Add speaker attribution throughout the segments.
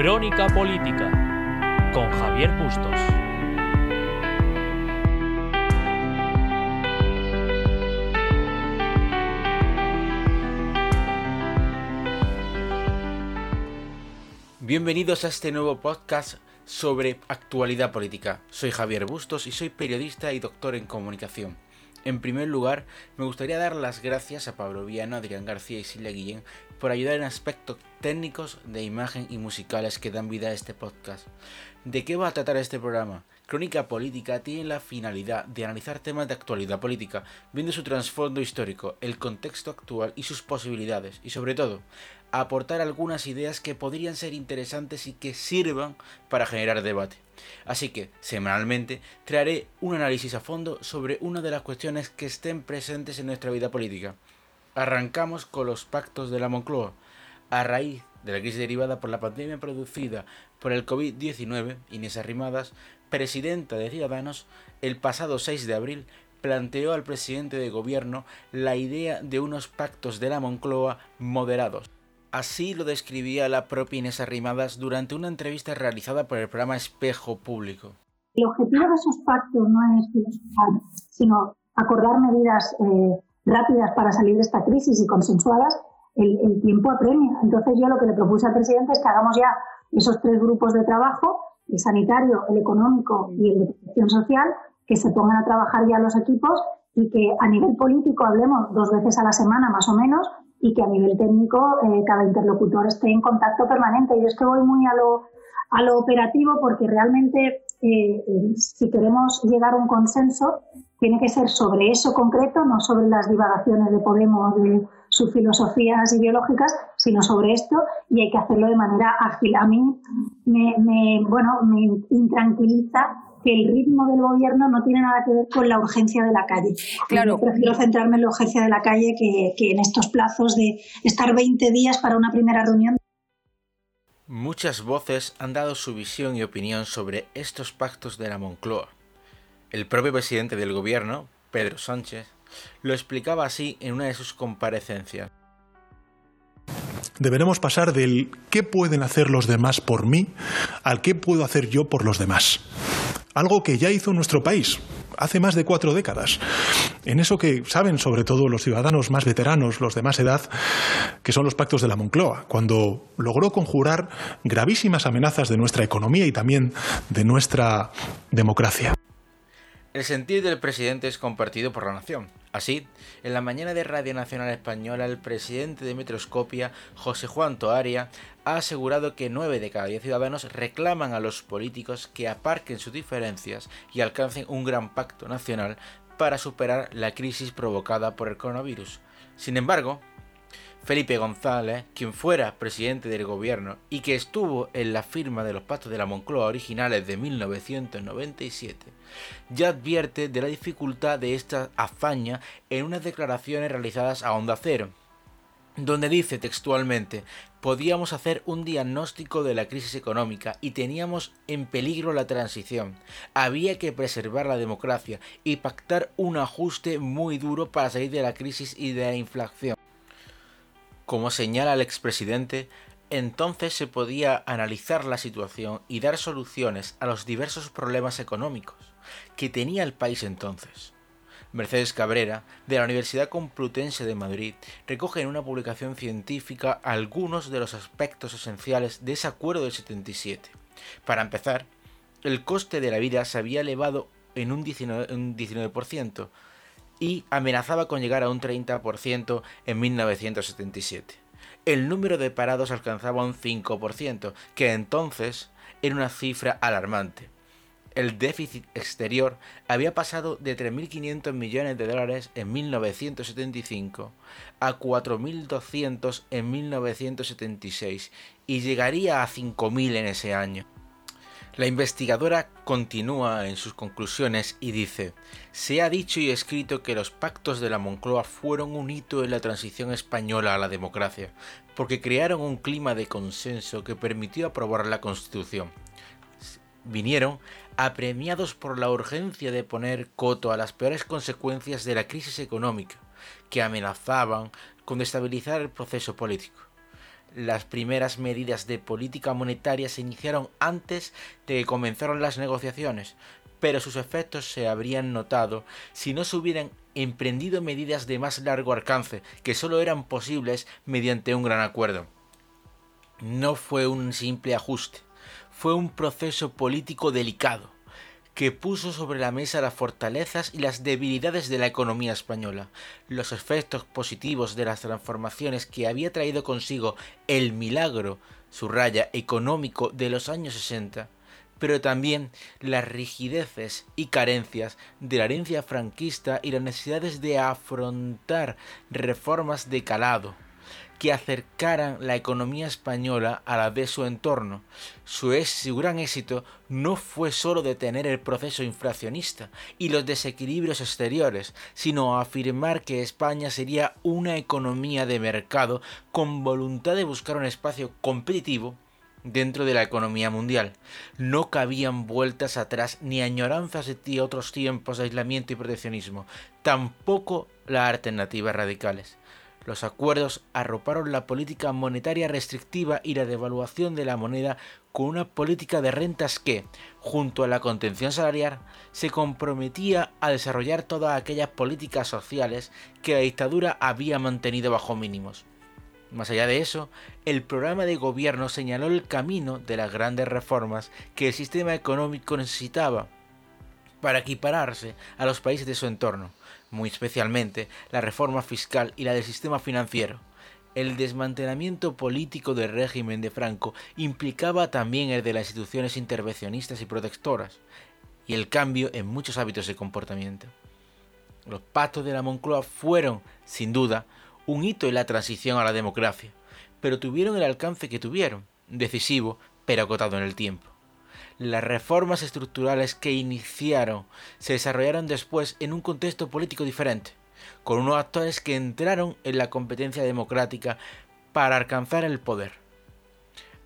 Speaker 1: Crónica Política con Javier Bustos.
Speaker 2: Bienvenidos a este nuevo podcast sobre actualidad política. Soy Javier Bustos y soy periodista y doctor en comunicación. En primer lugar, me gustaría dar las gracias a Pablo Viano, Adrián García y Silvia Guillén por ayudar en aspectos técnicos de imagen y musicales que dan vida a este podcast. ¿De qué va a tratar este programa? Crónica Política tiene la finalidad de analizar temas de actualidad política, viendo su trasfondo histórico, el contexto actual y sus posibilidades, y sobre todo, aportar algunas ideas que podrían ser interesantes y que sirvan para generar debate. Así que, semanalmente, traeré un análisis a fondo sobre una de las cuestiones que estén presentes en nuestra vida política. Arrancamos con los pactos de la Moncloa. A raíz de la crisis derivada por la pandemia producida por el COVID-19, Inés Arrimadas, presidenta de Ciudadanos, el pasado 6 de abril planteó al presidente de gobierno la idea de unos pactos de la Moncloa moderados Así lo describía la propia Inés Arrimadas durante una entrevista realizada por el programa Espejo Público.
Speaker 3: El objetivo de esos pactos no es filosofar, sino acordar medidas eh, rápidas para salir de esta crisis y consensuadas. El, tiempo apremia. Entonces yo lo que le propuse al presidente es que hagamos ya esos tres grupos de trabajo, el sanitario, el económico y el de protección social, que se pongan a trabajar ya los equipos y que a nivel político hablemos dos veces a la semana más o menos y que a nivel técnico eh, cada interlocutor esté en contacto permanente. Yo es que voy muy a lo, a lo operativo porque realmente eh, eh, si queremos llegar a un consenso tiene que ser sobre eso concreto, no sobre las divagaciones de Podemos, de sus filosofías ideológicas, sino sobre esto y hay que hacerlo de manera ágil. A mí me, me bueno, me intranquiliza que el ritmo del gobierno no tiene nada que ver con la urgencia de la calle. Claro. Yo prefiero centrarme en la urgencia de la calle que, que en estos plazos de estar 20 días para una primera reunión.
Speaker 2: Muchas voces han dado su visión y opinión sobre estos pactos de la Moncloa. El propio presidente del gobierno, Pedro Sánchez, lo explicaba así en una de sus comparecencias.
Speaker 4: Deberemos pasar del qué pueden hacer los demás por mí al qué puedo hacer yo por los demás algo que ya hizo nuestro país hace más de cuatro décadas. En eso que saben sobre todo los ciudadanos más veteranos, los de más edad, que son los pactos de la Moncloa, cuando logró conjurar gravísimas amenazas de nuestra economía y también de nuestra democracia.
Speaker 2: El sentir del presidente es compartido por la nación. Así, en la mañana de Radio Nacional Española, el presidente de Metroscopia, José Juan Toaria, ha asegurado que 9 de cada 10 ciudadanos reclaman a los políticos que aparquen sus diferencias y alcancen un gran pacto nacional para superar la crisis provocada por el coronavirus. Sin embargo, Felipe González, quien fuera presidente del gobierno y que estuvo en la firma de los pactos de la Moncloa originales de 1997, ya advierte de la dificultad de esta hazaña en unas declaraciones realizadas a Onda Cero, donde dice textualmente, podíamos hacer un diagnóstico de la crisis económica y teníamos en peligro la transición. Había que preservar la democracia y pactar un ajuste muy duro para salir de la crisis y de la inflación. Como señala el expresidente, entonces se podía analizar la situación y dar soluciones a los diversos problemas económicos que tenía el país entonces. Mercedes Cabrera, de la Universidad Complutense de Madrid, recoge en una publicación científica algunos de los aspectos esenciales de ese acuerdo del 77. Para empezar, el coste de la vida se había elevado en un 19%, un 19% y amenazaba con llegar a un 30% en 1977. El número de parados alcanzaba un 5%, que entonces era una cifra alarmante. El déficit exterior había pasado de 3.500 millones de dólares en 1975 a 4.200 en 1976 y llegaría a 5.000 en ese año. La investigadora continúa en sus conclusiones y dice, se ha dicho y escrito que los pactos de la Moncloa fueron un hito en la transición española a la democracia, porque crearon un clima de consenso que permitió aprobar la Constitución. Vinieron apremiados por la urgencia de poner coto a las peores consecuencias de la crisis económica, que amenazaban con destabilizar el proceso político. Las primeras medidas de política monetaria se iniciaron antes de que comenzaron las negociaciones, pero sus efectos se habrían notado si no se hubieran emprendido medidas de más largo alcance, que solo eran posibles mediante un gran acuerdo. No fue un simple ajuste, fue un proceso político delicado, que puso sobre la mesa las fortalezas y las debilidades de la economía española, los efectos positivos de las transformaciones que había traído consigo el milagro, raya económico de los años 60, pero también las rigideces y carencias de la herencia franquista y las necesidades de afrontar reformas de calado que acercaran la economía española a la de su entorno. Su, gran éxito no fue sólo detener el proceso inflacionista y los desequilibrios exteriores, sino afirmar que España sería una economía de mercado con voluntad de buscar un espacio competitivo dentro de la economía mundial. No cabían vueltas atrás ni añoranzas de otros tiempos de aislamiento y proteccionismo, tampoco las alternativas radicales. Los acuerdos arroparon la política monetaria restrictiva y la devaluación de la moneda con una política de rentas que, junto a la contención salarial, se comprometía a desarrollar todas aquellas políticas sociales que la dictadura había mantenido bajo mínimos. Más allá de eso, el programa de gobierno señaló el camino de las grandes reformas que el sistema económico necesitaba para equipararse a los países de su entorno, muy especialmente la reforma fiscal y la del sistema financiero. El desmantelamiento político del régimen de Franco implicaba también el de las instituciones intervencionistas y protectoras, y el cambio en muchos hábitos de comportamiento. Los pactos de la Moncloa fueron, sin duda, un hito en la transición a la democracia, pero tuvieron el alcance que tuvieron, decisivo, pero acotado en el tiempo. Las reformas estructurales que iniciaron se desarrollaron después en un contexto político diferente, con unos actores que entraron en la competencia democrática para alcanzar el poder.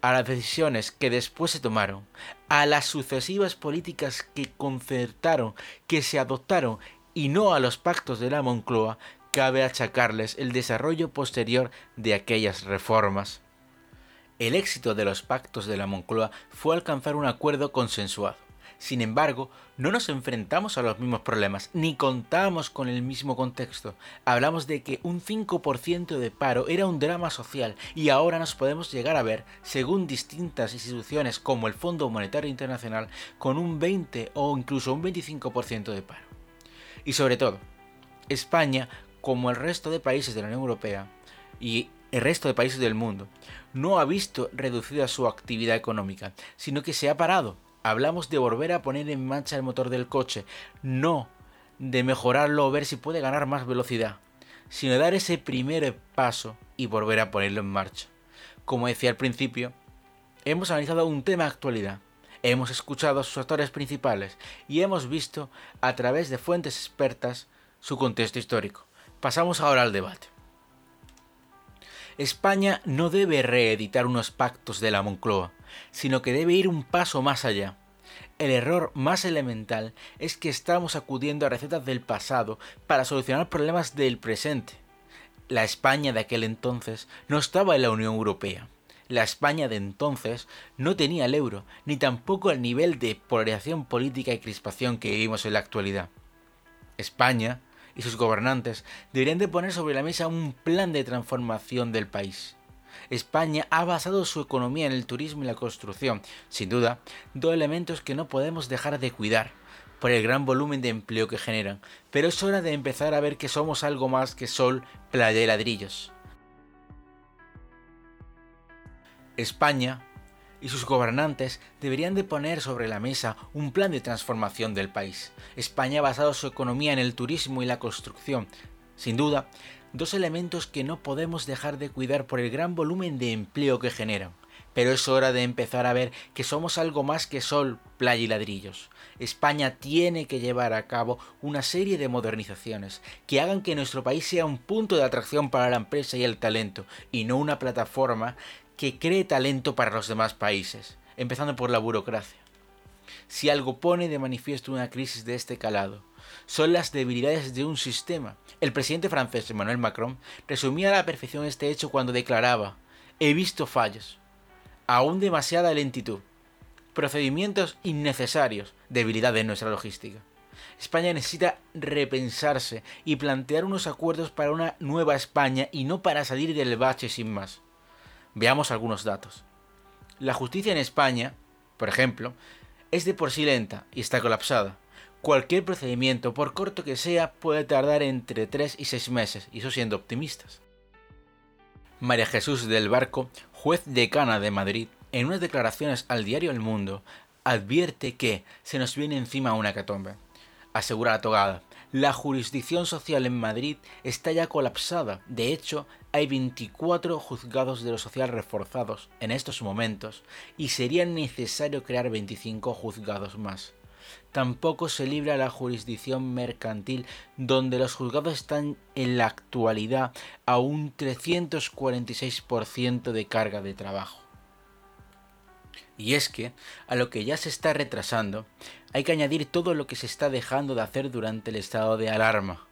Speaker 2: A las decisiones que después se tomaron, a las sucesivas políticas que concertaron, que se adoptaron y no a los pactos de la Moncloa, cabe achacarles el desarrollo posterior de aquellas reformas. El éxito de los pactos de la Moncloa fue alcanzar un acuerdo consensuado. Sin embargo, no nos enfrentamos a los mismos problemas, ni contamos con el mismo contexto. Hablamos de que un 5% de paro era un drama social y ahora nos podemos llegar a ver, según distintas instituciones como el Fondo Monetario Internacional, con un 20 o incluso un 25% de paro. Y sobre todo, España como el resto de países de la Unión Europea y el resto de países del mundo, no ha visto reducida su actividad económica, sino que se ha parado. Hablamos de volver a poner en marcha el motor del coche, no de mejorarlo o ver si puede ganar más velocidad, sino de dar ese primer paso y volver a ponerlo en marcha. Como decía al principio, hemos analizado un tema de actualidad, hemos escuchado a sus actores principales y hemos visto a través de fuentes expertas su contexto histórico. Pasamos ahora al debate. España no debe reeditar unos pactos de la Moncloa, sino que debe ir un paso más allá. El error más elemental es que estamos acudiendo a recetas del pasado para solucionar problemas del presente. La España de aquel entonces no estaba en la Unión Europea. La España de entonces no tenía el euro, ni tampoco el nivel de polarización política y crispación que vivimos en la actualidad. España y sus gobernantes deberían de poner sobre la mesa un plan de transformación del país. España ha basado su economía en el turismo y la construcción, sin duda, dos elementos que no podemos dejar de cuidar por el gran volumen de empleo que generan, pero es hora de empezar a ver que somos algo más que sol, playa y ladrillos. España y sus gobernantes deberían de poner sobre la mesa un plan de transformación del país. España ha basado su economía en el turismo y la construcción. Sin duda, dos elementos que no podemos dejar de cuidar por el gran volumen de empleo que generan. Pero es hora de empezar a ver que somos algo más que sol, playa y ladrillos. España tiene que llevar a cabo una serie de modernizaciones que hagan que nuestro país sea un punto de atracción para la empresa y el talento, y no una plataforma que cree talento para los demás países, empezando por la burocracia. Si algo pone de manifiesto una crisis de este calado, son las debilidades de un sistema. El presidente francés Emmanuel Macron resumía a la perfección este hecho cuando declaraba he visto fallos, aún demasiada lentitud, procedimientos innecesarios, debilidad en nuestra logística. España necesita repensarse y plantear unos acuerdos para una nueva España y no para salir del bache sin más. Veamos algunos datos. La justicia en España, por ejemplo, es de por sí lenta y está colapsada. Cualquier procedimiento, por corto que sea, puede tardar entre 3 y 6 meses, y eso siendo optimistas. María Jesús del Barco, juez decana de Madrid, en unas declaraciones al diario El Mundo, advierte que se nos viene encima una catombe. Asegura la togada, la jurisdicción social en Madrid está ya colapsada. De hecho, hay 24 juzgados de lo social reforzados en estos momentos y sería necesario crear 25 juzgados más. Tampoco se libra la jurisdicción mercantil, donde los juzgados están en la actualidad a un 346% de carga de trabajo. Y es que, a lo que ya se está retrasando, hay que añadir todo lo que se está dejando de hacer durante el estado de alarma.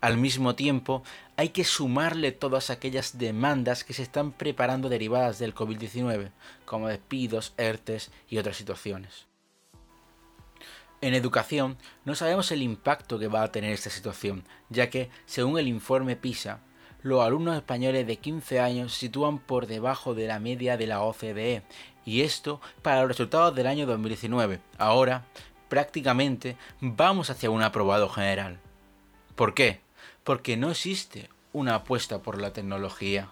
Speaker 2: Al mismo tiempo, hay que sumarle todas aquellas demandas que se están preparando derivadas del COVID-19, como despidos, ERTES y otras situaciones. En educación, no sabemos el impacto que va a tener esta situación, ya que, según el informe PISA, los alumnos españoles de 15 años se sitúan por debajo de la media de la OCDE, y esto para los resultados del año 2019. Ahora, prácticamente, vamos hacia un aprobado general. ¿Por qué? Porque no existe una apuesta por la tecnología.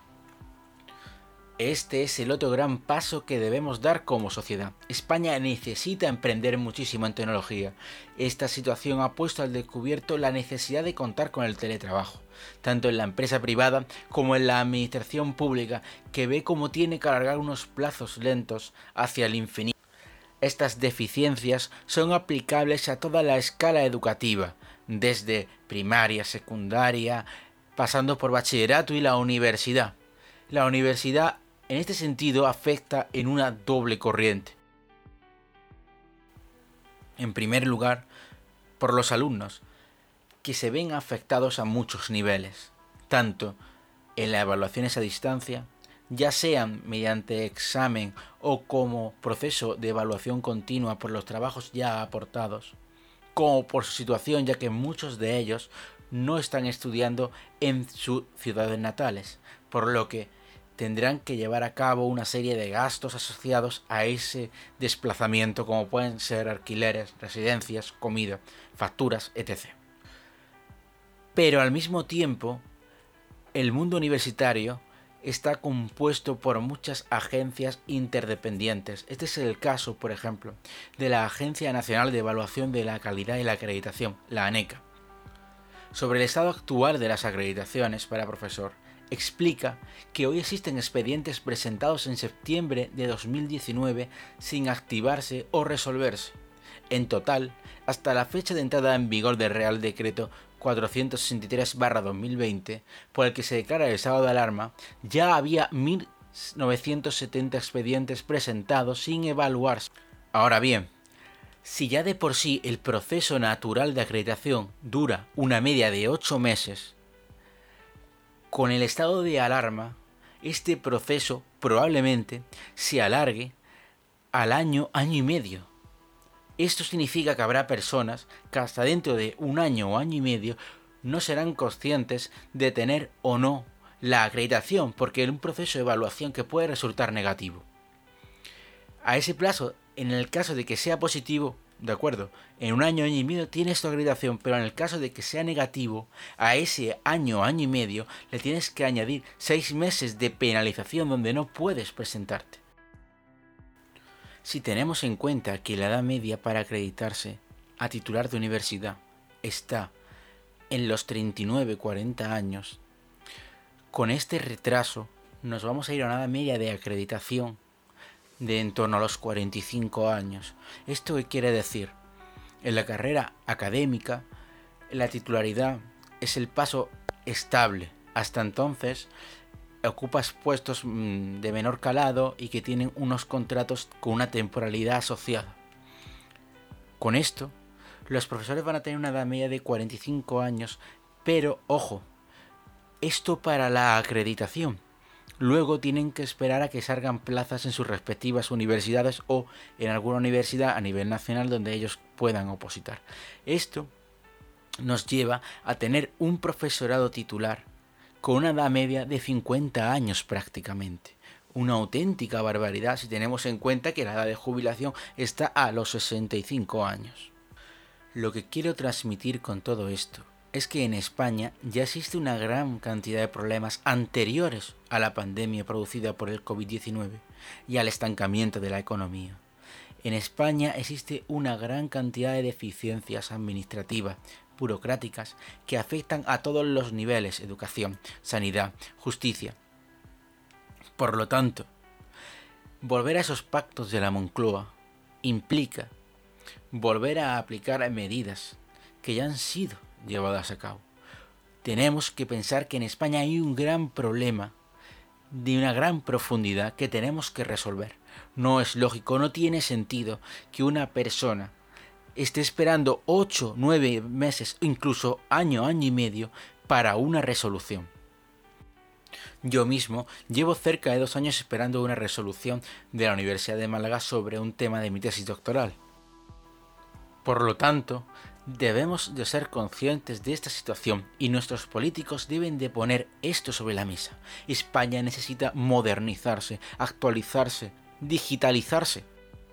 Speaker 2: Este es el otro gran paso que debemos dar como sociedad. España necesita emprender muchísimo en tecnología. Esta situación ha puesto al descubierto la necesidad de contar con el teletrabajo, tanto en la empresa privada como en la administración pública, que ve cómo tiene que alargar unos plazos lentos hacia el infinito. Estas deficiencias son aplicables a toda la escala educativa, desde primaria, secundaria, pasando por bachillerato y la universidad. La universidad en este sentido afecta en una doble corriente. En primer lugar, por los alumnos, que se ven afectados a muchos niveles, tanto en las evaluaciones a distancia, ya sean mediante examen o como proceso de evaluación continua por los trabajos ya aportados, como por su situación ya que muchos de ellos no están estudiando en sus ciudades natales, por lo que tendrán que llevar a cabo una serie de gastos asociados a ese desplazamiento como pueden ser alquileres, residencias, comida, facturas, etc. Pero al mismo tiempo, el mundo universitario está compuesto por muchas agencias interdependientes. Este es el caso, por ejemplo, de la Agencia Nacional de Evaluación de la Calidad y la Acreditación, la ANECA. Sobre el estado actual de las acreditaciones para profesor, explica que hoy existen expedientes presentados en septiembre de 2019 sin activarse o resolverse. En total, hasta la fecha de entrada en vigor del Real Decreto 463-2020, por el que se declara el estado de alarma, ya había 1.970 expedientes presentados sin evaluarse. Ahora bien, si ya de por sí el proceso natural de acreditación dura una media de 8 meses, con el estado de alarma, este proceso probablemente se alargue al año, año y medio. Esto significa que habrá personas que hasta dentro de un año o año y medio no serán conscientes de tener o no la acreditación, porque es un proceso de evaluación que puede resultar negativo. A ese plazo, en el caso de que sea positivo, de acuerdo, en un año, año y medio tienes tu acreditación, pero en el caso de que sea negativo, a ese año, año y medio, le tienes que añadir seis meses de penalización donde no puedes presentarte. Si tenemos en cuenta que la edad media para acreditarse a titular de universidad está en los 39-40 años, con este retraso nos vamos a ir a una edad media de acreditación de en torno a los 45 años. ¿Esto qué quiere decir? En la carrera académica, la titularidad es el paso estable. Hasta entonces, ocupas puestos mm, de menor calado y que tienen unos contratos con una temporalidad asociada. Con esto, los profesores van a tener una edad media de 45 años, pero ojo, esto para la acreditación luego tienen que esperar a que salgan plazas en sus respectivas universidades o en alguna universidad a nivel nacional donde ellos puedan opositar. Esto nos lleva a tener un profesorado titular con una edad media de 50 años prácticamente. Una auténtica barbaridad si tenemos en cuenta que la edad de jubilación está a los 65 años. Lo que quiero transmitir con todo esto es que en España ya existe una gran cantidad de problemas anteriores a la pandemia producida por el COVID-19 y al estancamiento de la economía. En España existe una gran cantidad de deficiencias administrativas, burocráticas, que afectan a todos los niveles, educación, sanidad, justicia. Por lo tanto, volver a esos pactos de la Moncloa implica volver a aplicar medidas que ya han sido llevadas a cabo. Tenemos que pensar que en España hay un gran problema de una gran profundidad que tenemos que resolver. No es lógico, no tiene sentido que una persona esté esperando 8, 9 meses, incluso año, año y medio para una resolución. Yo mismo llevo cerca de dos años esperando una resolución de la Universidad de Málaga sobre un tema de mi tesis doctoral. Por lo tanto, debemos de ser conscientes de esta situación y nuestros políticos deben de poner esto sobre la mesa. España necesita modernizarse, actualizarse, digitalizarse.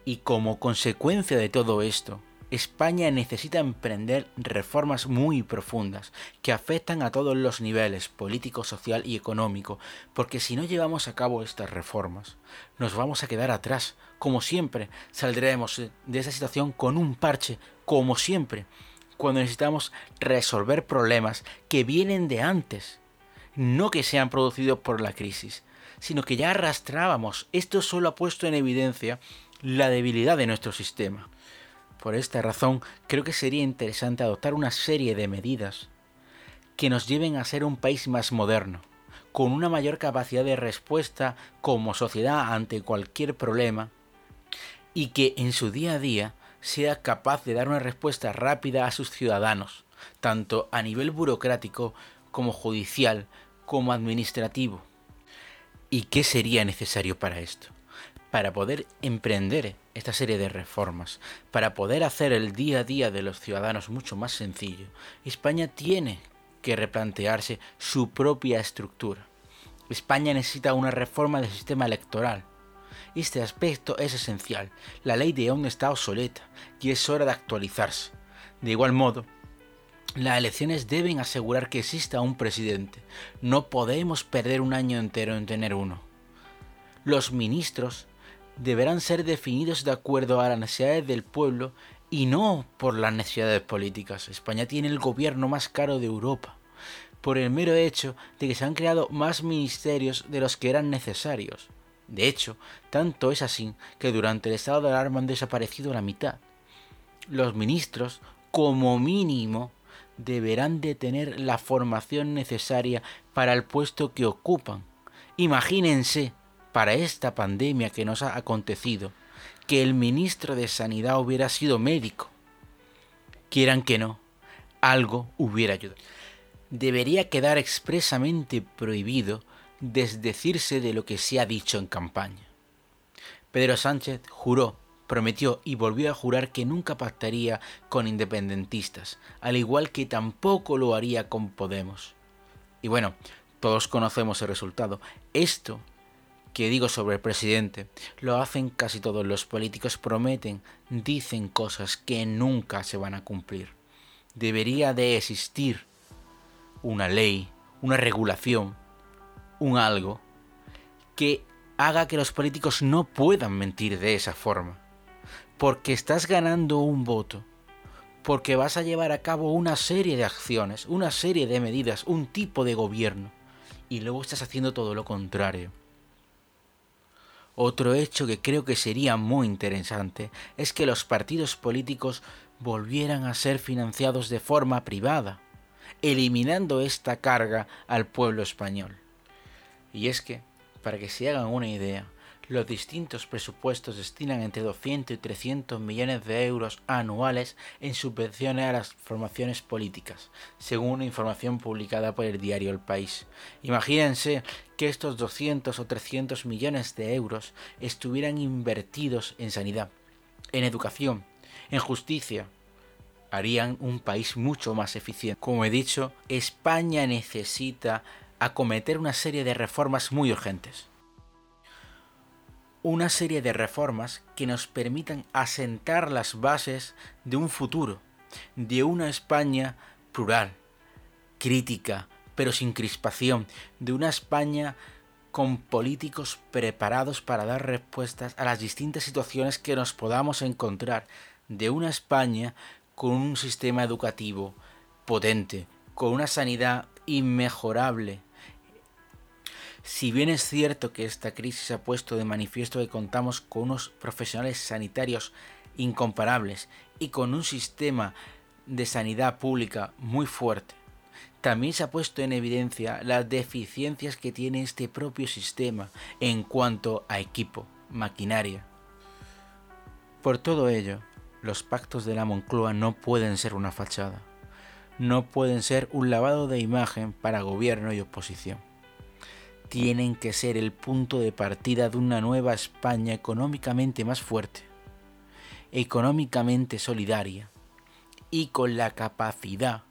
Speaker 2: Y como consecuencia de todo esto, España necesita emprender reformas muy profundas que afectan a todos los niveles, político, social y económico, porque si no llevamos a cabo estas reformas, nos vamos a quedar atrás. Como siempre, saldremos de esa situación con un parche, como siempre, cuando necesitamos resolver problemas que vienen de antes, no que sean producidos por la crisis, sino que ya arrastrábamos. Esto solo ha puesto en evidencia la debilidad de nuestro sistema. Por esta razón, creo que sería interesante adoptar una serie de medidas que nos lleven a ser un país más moderno, con una mayor capacidad de respuesta como sociedad ante cualquier problema y que en su día a día sea capaz de dar una respuesta rápida a sus ciudadanos, tanto a nivel burocrático como judicial como administrativo. ¿Y qué sería necesario para esto? para poder emprender esta serie de reformas, para poder hacer el día a día de los ciudadanos mucho más sencillo, España tiene que replantearse su propia estructura. España necesita una reforma del sistema electoral. Este aspecto es esencial. La ley de aún está obsoleta y es hora de actualizarse. De igual modo, las elecciones deben asegurar que exista un presidente. No podemos perder un año entero en tener uno. Los ministros deberán ser definidos de acuerdo a las necesidades del pueblo y no por las necesidades políticas. España tiene el gobierno más caro de Europa, por el mero hecho de que se han creado más ministerios de los que eran necesarios. De hecho, tanto es así que durante el estado de alarma han desaparecido la mitad. Los ministros, como mínimo, deberán de tener la formación necesaria para el puesto que ocupan. Imagínense para esta pandemia que nos ha acontecido que el ministro de Sanidad hubiera sido médico. Quieran que no, algo hubiera ayudado. Debería quedar expresamente prohibido desdecirse de lo que se ha dicho en campaña. Pedro Sánchez juró, prometió y volvió a jurar que nunca pactaría con independentistas, al igual que tampoco lo haría con Podemos. Y bueno, todos conocemos el resultado. Esto que digo sobre el presidente, lo hacen casi todos los políticos, prometen, dicen cosas que nunca se van a cumplir. Debería de existir una ley, una regulación, un algo que haga que los políticos no puedan mentir de esa forma. Porque estás ganando un voto, porque vas a llevar a cabo una serie de acciones, una serie de medidas, un tipo de gobierno, y luego estás haciendo todo lo contrario. Otro hecho que creo que sería muy interesante es que los partidos políticos volvieran a ser financiados de forma privada, eliminando esta carga al pueblo español. Y es que, para que se hagan una idea, los distintos presupuestos destinan entre 200 y 300 millones de euros anuales en subvenciones a las formaciones políticas, según una información publicada por el diario El País. Imagínense que estos 200 o 300 millones de euros estuvieran invertidos en sanidad, en educación, en justicia, harían un país mucho más eficiente. Como he dicho, España necesita acometer una serie de reformas muy urgentes una serie de reformas que nos permitan asentar las bases de un futuro, de una España plural, crítica, pero sin crispación, de una España con políticos preparados para dar respuestas a las distintas situaciones que nos podamos encontrar, de una España con un sistema educativo potente, con una sanidad inmejorable, si bien es cierto que esta crisis ha puesto de manifiesto que contamos con unos profesionales sanitarios incomparables y con un sistema de sanidad pública muy fuerte, también se ha puesto en evidencia las deficiencias que tiene este propio sistema en cuanto a equipo, maquinaria. Por todo ello, los pactos de la Moncloa no pueden ser una fachada, no pueden ser un lavado de imagen para gobierno y oposición tienen que ser el punto de partida de una nueva España económicamente más fuerte, económicamente solidaria y con la capacidad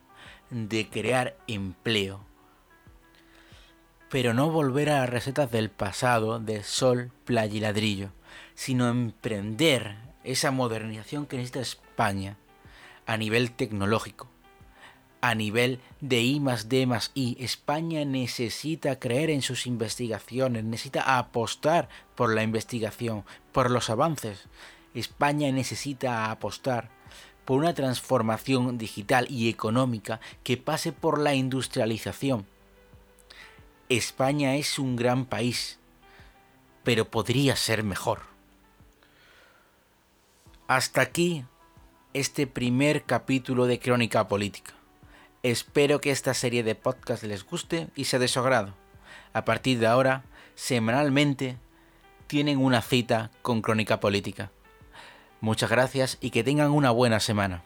Speaker 2: de crear empleo. Pero no volver a las recetas del pasado de sol, playa y ladrillo, sino emprender esa modernización que necesita España a nivel tecnológico, a nivel de I más D más I. España necesita creer en sus investigaciones, necesita apostar por la investigación, por los avances. España necesita apostar por una transformación digital y económica que pase por la industrialización. España es un gran país, pero podría ser mejor. Hasta aquí este primer capítulo de Crónica Política. Espero que esta serie de podcast les guste y sea de su agrado. A partir de ahora, semanalmente, tienen una cita con Crónica Política. Muchas gracias y que tengan una buena semana.